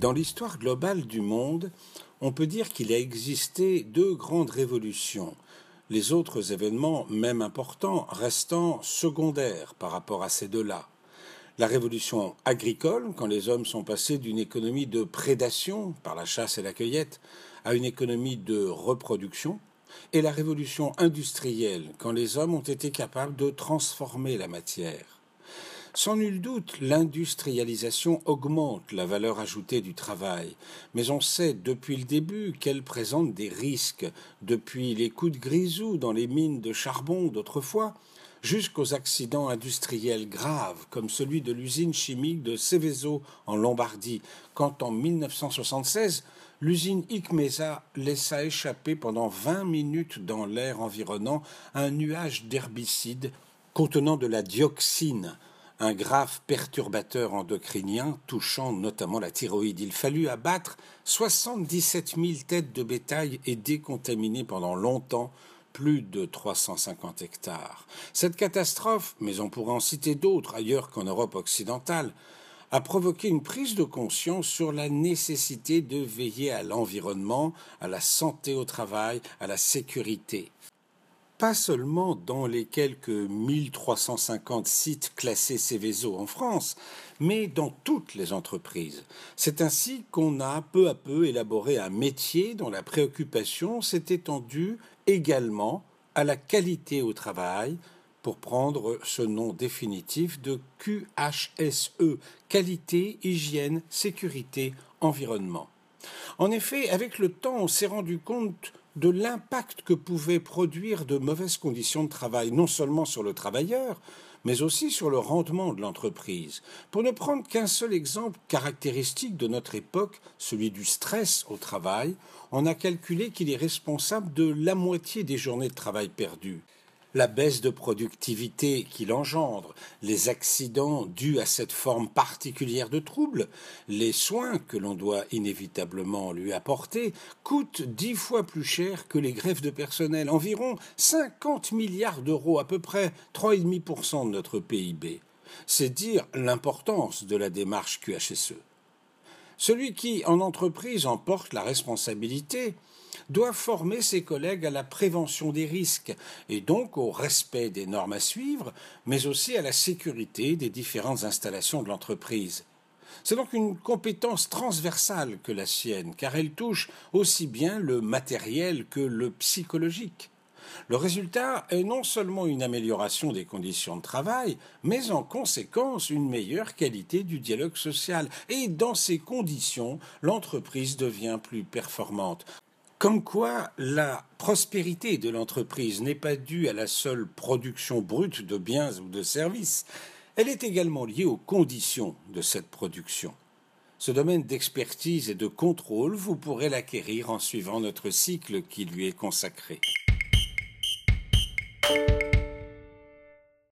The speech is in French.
Dans l'histoire globale du monde, on peut dire qu'il a existé deux grandes révolutions, les autres événements, même importants, restant secondaires par rapport à ces deux-là. La révolution agricole, quand les hommes sont passés d'une économie de prédation par la chasse et la cueillette à une économie de reproduction, et la révolution industrielle, quand les hommes ont été capables de transformer la matière. Sans nul doute, l'industrialisation augmente la valeur ajoutée du travail, mais on sait depuis le début qu'elle présente des risques, depuis les coups de grisou dans les mines de charbon d'autrefois, jusqu'aux accidents industriels graves, comme celui de l'usine chimique de Seveso en Lombardie, quand en 1976, l'usine Icmesa laissa échapper pendant 20 minutes dans l'air environnant un nuage d'herbicides contenant de la dioxine, un grave perturbateur endocrinien touchant notamment la thyroïde. Il fallut abattre 77 000 têtes de bétail et décontaminer pendant longtemps plus de 350 hectares. Cette catastrophe, mais on pourrait en citer d'autres ailleurs qu'en Europe occidentale, a provoqué une prise de conscience sur la nécessité de veiller à l'environnement, à la santé au travail, à la sécurité pas seulement dans les quelques 1350 sites classés Céveso en France, mais dans toutes les entreprises. C'est ainsi qu'on a peu à peu élaboré un métier dont la préoccupation s'est étendue également à la qualité au travail, pour prendre ce nom définitif de QHSE, qualité, hygiène, sécurité, environnement. En effet, avec le temps, on s'est rendu compte de l'impact que pouvaient produire de mauvaises conditions de travail, non seulement sur le travailleur, mais aussi sur le rendement de l'entreprise. Pour ne prendre qu'un seul exemple caractéristique de notre époque, celui du stress au travail, on a calculé qu'il est responsable de la moitié des journées de travail perdues la baisse de productivité qu'il engendre, les accidents dus à cette forme particulière de trouble, les soins que l'on doit inévitablement lui apporter, coûtent dix fois plus cher que les grèves de personnel, environ 50 milliards d'euros, à peu près 3,5% de notre PIB. C'est dire l'importance de la démarche QHSE. Celui qui, en entreprise, emporte la responsabilité, doit former ses collègues à la prévention des risques et donc au respect des normes à suivre, mais aussi à la sécurité des différentes installations de l'entreprise. C'est donc une compétence transversale que la sienne, car elle touche aussi bien le matériel que le psychologique. Le résultat est non seulement une amélioration des conditions de travail, mais en conséquence une meilleure qualité du dialogue social. Et dans ces conditions, l'entreprise devient plus performante. Comme quoi, la prospérité de l'entreprise n'est pas due à la seule production brute de biens ou de services, elle est également liée aux conditions de cette production. Ce domaine d'expertise et de contrôle, vous pourrez l'acquérir en suivant notre cycle qui lui est consacré. you